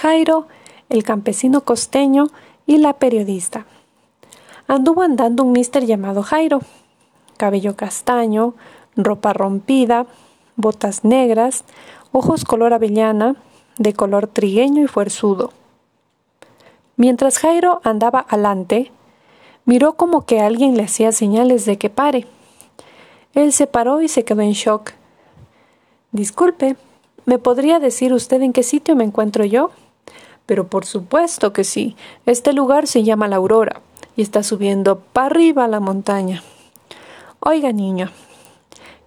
Jairo, el campesino costeño y la periodista. Anduvo andando un mister llamado Jairo, cabello castaño, ropa rompida, botas negras, ojos color avellana, de color trigueño y fuerzudo. Mientras Jairo andaba alante, miró como que alguien le hacía señales de que pare. Él se paró y se quedó en shock. Disculpe, ¿me podría decir usted en qué sitio me encuentro yo? Pero por supuesto que sí. Este lugar se llama La Aurora y está subiendo para arriba a la montaña. Oiga, niña,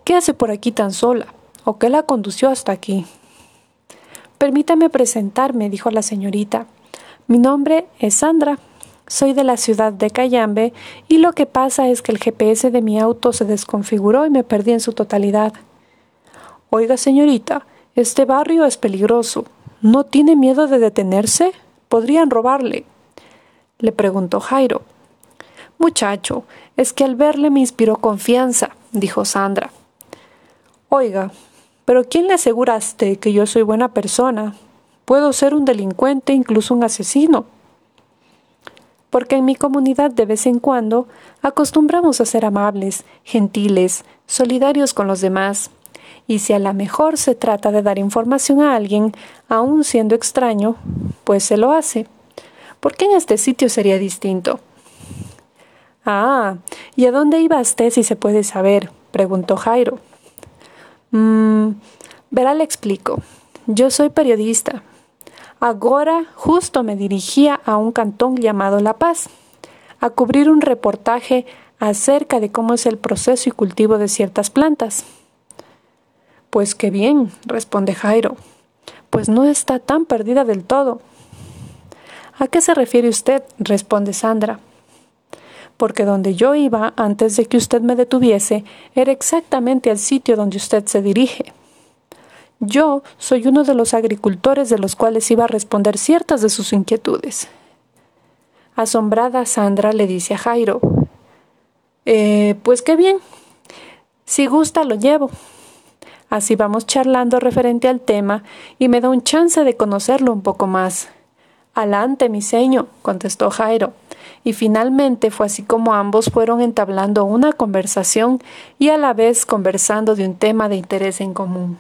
¿qué hace por aquí tan sola? ¿O qué la condució hasta aquí? Permítame presentarme, dijo la señorita. Mi nombre es Sandra. Soy de la ciudad de Cayambe y lo que pasa es que el GPS de mi auto se desconfiguró y me perdí en su totalidad. Oiga, señorita, este barrio es peligroso. ¿No tiene miedo de detenerse? Podrían robarle. Le preguntó Jairo. Muchacho, es que al verle me inspiró confianza, dijo Sandra. Oiga, pero ¿quién le aseguraste que yo soy buena persona? Puedo ser un delincuente, incluso un asesino. Porque en mi comunidad de vez en cuando acostumbramos a ser amables, gentiles, solidarios con los demás. Y si a la mejor se trata de dar información a alguien, aun siendo extraño, pues se lo hace. ¿Por qué en este sitio sería distinto? Ah, ¿y a dónde iba usted si se puede saber? preguntó Jairo. Mmm, verá, le explico. Yo soy periodista. Ahora justo me dirigía a un cantón llamado La Paz, a cubrir un reportaje acerca de cómo es el proceso y cultivo de ciertas plantas. Pues qué bien, responde Jairo. Pues no está tan perdida del todo. ¿A qué se refiere usted? responde Sandra porque donde yo iba antes de que usted me detuviese era exactamente al sitio donde usted se dirige. Yo soy uno de los agricultores de los cuales iba a responder ciertas de sus inquietudes. Asombrada, Sandra le dice a Jairo, eh, pues qué bien, si gusta lo llevo. Así vamos charlando referente al tema y me da un chance de conocerlo un poco más. Alante, mi seño, contestó Jairo. Y finalmente fue así como ambos fueron entablando una conversación y a la vez conversando de un tema de interés en común.